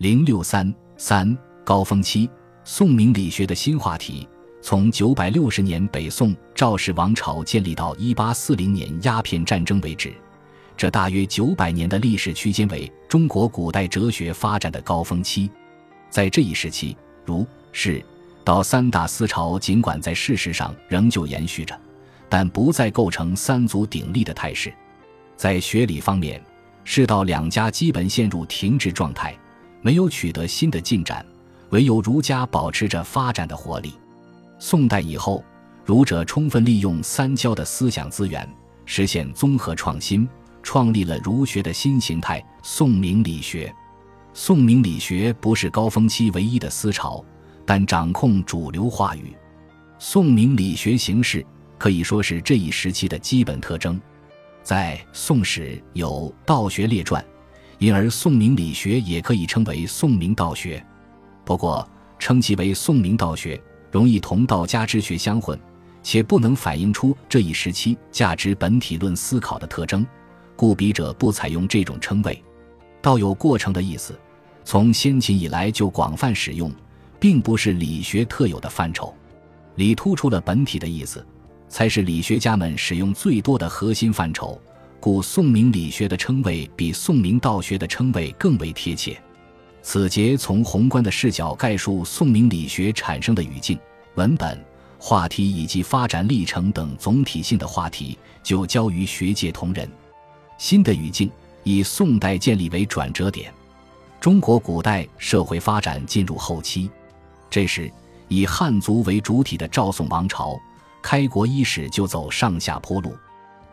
零六三三高峰期，宋明理学的新话题。从九百六十年北宋赵氏王朝建立到一八四零年鸦片战争为止，这大约九百年的历史区间为中国古代哲学发展的高峰期。在这一时期，儒、释、道三大思潮尽管在事实上仍旧延续着，但不再构成三足鼎立的态势。在学理方面，释道两家基本陷入停滞状态，没有取得新的进展，唯有儒家保持着发展的活力。宋代以后，儒者充分利用三教的思想资源，实现综合创新，创立了儒学的新形态——宋明理学。宋明理学不是高峰期唯一的思潮，但掌控主流话语。宋明理学形式可以说是这一时期的基本特征。在《宋史》有《道学列传》，因而宋明理学也可以称为宋明道学。不过，称其为宋明道学。容易同道家之学相混，且不能反映出这一时期价值本体论思考的特征，故笔者不采用这种称谓。道有过程的意思，从先秦以来就广泛使用，并不是理学特有的范畴。理突出了本体的意思，才是理学家们使用最多的核心范畴，故宋明理学的称谓比宋明道学的称谓更为贴切。此节从宏观的视角概述宋明理学产生的语境、文本、话题以及发展历程等总体性的话题，就交于学界同仁。新的语境以宋代建立为转折点，中国古代社会发展进入后期。这时，以汉族为主体的赵宋王朝开国伊始就走上下坡路。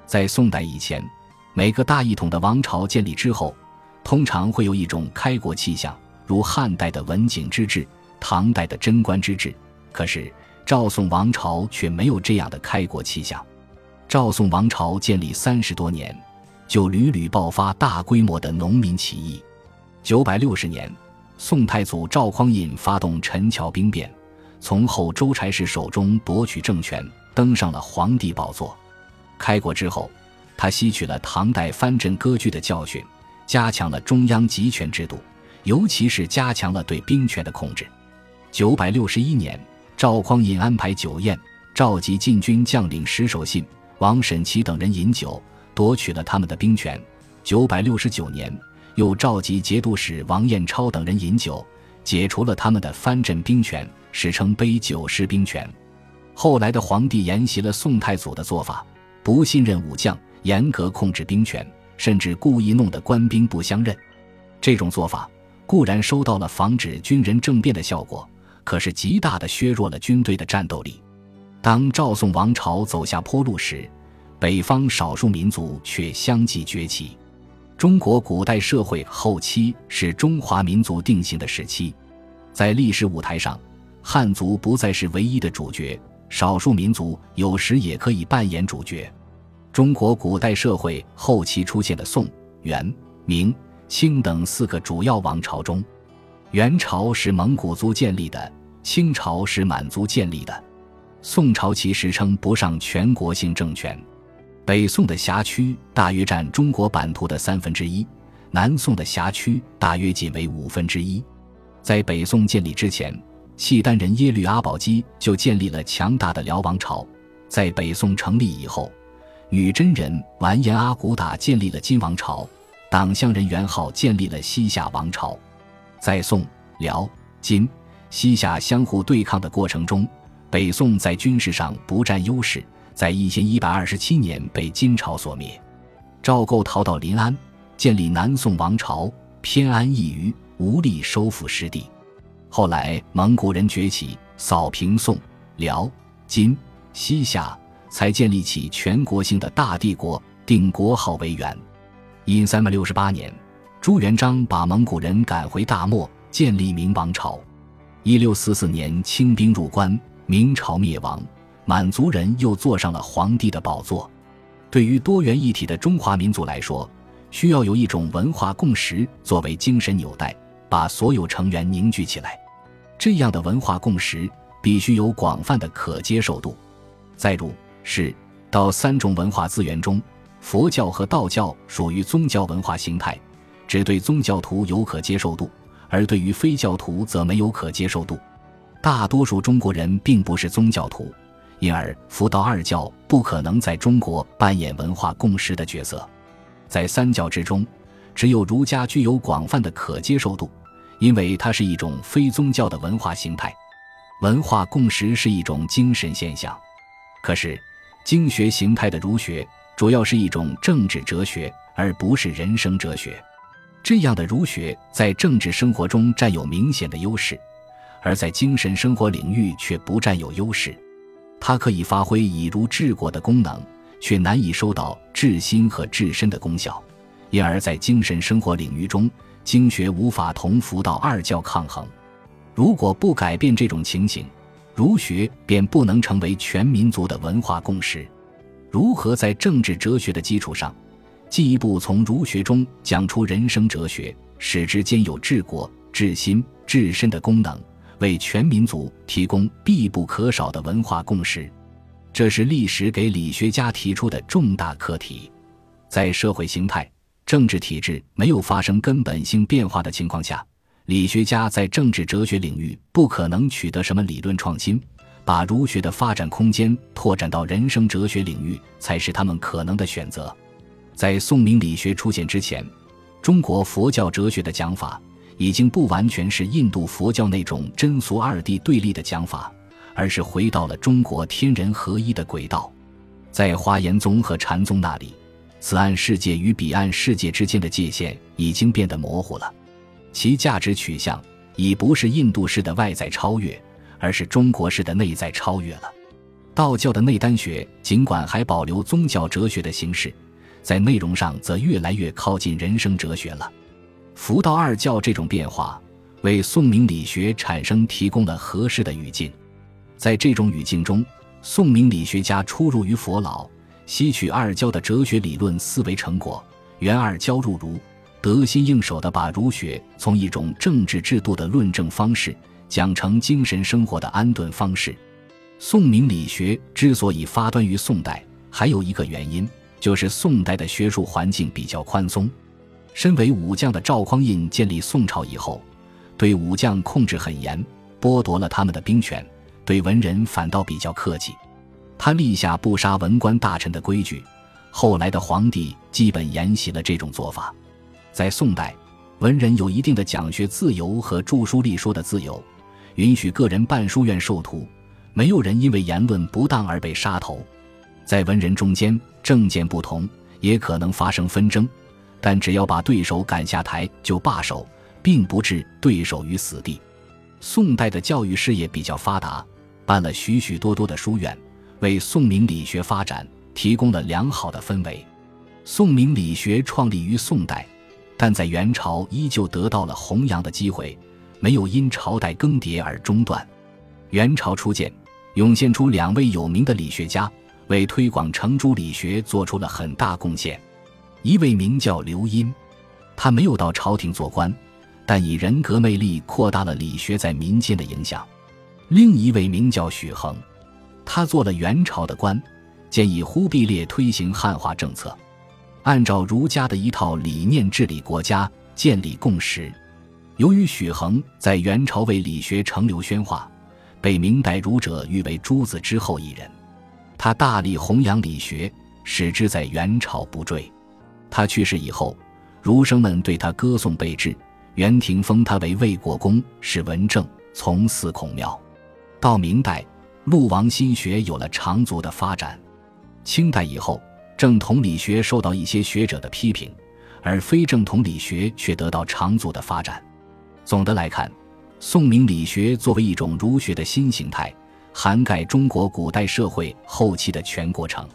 在宋代以前，每个大一统的王朝建立之后。通常会有一种开国气象，如汉代的文景之治，唐代的贞观之治。可是赵宋王朝却没有这样的开国气象。赵宋王朝建立三十多年，就屡屡爆发大规模的农民起义。九百六十年，宋太祖赵匡胤发动陈桥兵变，从后周柴氏手中夺取政权，登上了皇帝宝座。开国之后，他吸取了唐代藩镇割据的教训。加强了中央集权制度，尤其是加强了对兵权的控制。九百六十一年，赵匡胤安排酒宴，召集禁军将领石守信、王审琦等人饮酒，夺取了他们的兵权。九百六十九年，又召集节度使王彦超等人饮酒，解除了他们的藩镇兵权，史称杯酒释兵权。后来的皇帝沿袭了宋太祖的做法，不信任武将，严格控制兵权。甚至故意弄得官兵不相认，这种做法固然收到了防止军人政变的效果，可是极大的削弱了军队的战斗力。当赵宋王朝走下坡路时，北方少数民族却相继崛起。中国古代社会后期是中华民族定型的时期，在历史舞台上，汉族不再是唯一的主角，少数民族有时也可以扮演主角。中国古代社会后期出现的宋、元、明、清等四个主要王朝中，元朝是蒙古族建立的，清朝是满族建立的，宋朝其实称不上全国性政权。北宋的辖区大约占中国版图的三分之一，南宋的辖区大约仅为五分之一。在北宋建立之前，契丹人耶律阿保机就建立了强大的辽王朝。在北宋成立以后，女真人完颜阿骨打建立了金王朝，党项人元昊建立了西夏王朝。在宋、辽、金、西夏相互对抗的过程中，北宋在军事上不占优势，在一千一百二十七年被金朝所灭。赵构逃到临安，建立南宋王朝，偏安一隅，无力收复失地。后来蒙古人崛起，扫平宋、辽、金、西夏。才建立起全国性的大帝国，定国号为元。因三百六十八年，朱元璋把蒙古人赶回大漠，建立明王朝。一六四四年，清兵入关，明朝灭亡，满族人又坐上了皇帝的宝座。对于多元一体的中华民族来说，需要有一种文化共识作为精神纽带，把所有成员凝聚起来。这样的文化共识必须有广泛的可接受度。再如。是到三种文化资源中，佛教和道教属于宗教文化形态，只对宗教徒有可接受度；而对于非教徒则没有可接受度。大多数中国人并不是宗教徒，因而佛道二教不可能在中国扮演文化共识的角色。在三教之中，只有儒家具有广泛的可接受度，因为它是一种非宗教的文化形态。文化共识是一种精神现象，可是经学形态的儒学主要是一种政治哲学，而不是人生哲学。这样的儒学在政治生活中占有明显的优势，而在精神生活领域却不占有优势。它可以发挥以儒治国的功能，却难以收到治心和治身的功效，因而，在精神生活领域中，经学无法同佛道二教抗衡。如果不改变这种情形，儒学便不能成为全民族的文化共识。如何在政治哲学的基础上，进一步从儒学中讲出人生哲学，使之兼有治国、治心、治身的功能，为全民族提供必不可少的文化共识？这是历史给理学家提出的重大课题。在社会形态、政治体制没有发生根本性变化的情况下。理学家在政治哲学领域不可能取得什么理论创新，把儒学的发展空间拓展到人生哲学领域才是他们可能的选择。在宋明理学出现之前，中国佛教哲学的讲法已经不完全是印度佛教那种真俗二谛对立的讲法，而是回到了中国天人合一的轨道。在华严宗和禅宗那里，此岸世界与彼岸世界之间的界限已经变得模糊了。其价值取向已不是印度式的外在超越，而是中国式的内在超越了。道教的内丹学尽管还保留宗教哲学的形式，在内容上则越来越靠近人生哲学了。佛道二教这种变化，为宋明理学产生提供了合适的语境。在这种语境中，宋明理学家出入于佛老，吸取二教的哲学理论思维成果，原二教入儒。得心应手地把儒学从一种政治制度的论证方式讲成精神生活的安顿方式。宋明理学之所以发端于宋代，还有一个原因，就是宋代的学术环境比较宽松。身为武将的赵匡胤建立宋朝以后，对武将控制很严，剥夺了他们的兵权；对文人反倒比较客气。他立下不杀文官大臣的规矩，后来的皇帝基本沿袭了这种做法。在宋代，文人有一定的讲学自由和著书立说的自由，允许个人办书院授徒，没有人因为言论不当而被杀头。在文人中间，政见不同也可能发生纷争，但只要把对手赶下台就罢手，并不置对手于死地。宋代的教育事业比较发达，办了许许多多的书院，为宋明理学发展提供了良好的氛围。宋明理学创立于宋代。但在元朝依旧得到了弘扬的机会，没有因朝代更迭而中断。元朝初建，涌现出两位有名的理学家，为推广程朱理学做出了很大贡献。一位名叫刘因，他没有到朝廷做官，但以人格魅力扩大了理学在民间的影响。另一位名叫许衡，他做了元朝的官，建议忽必烈推行汉化政策。按照儒家的一套理念治理国家，建立共识。由于许衡在元朝为理学成流宣化，被明代儒者誉为诸子之后一人。他大力弘扬理学，使之在元朝不坠。他去世以后，儒生们对他歌颂备至，元廷封他为魏国公，是文正，从祀孔庙。到明代，陆王心学有了长足的发展。清代以后。正统理学受到一些学者的批评，而非正统理学却得到长足的发展。总的来看，宋明理学作为一种儒学的新形态，涵盖中国古代社会后期的全过程。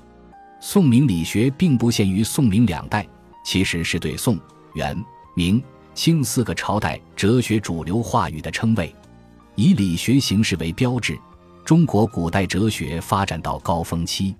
宋明理学并不限于宋明两代，其实是对宋、元、明、清四个朝代哲学主流话语的称谓。以理学形式为标志，中国古代哲学发展到高峰期。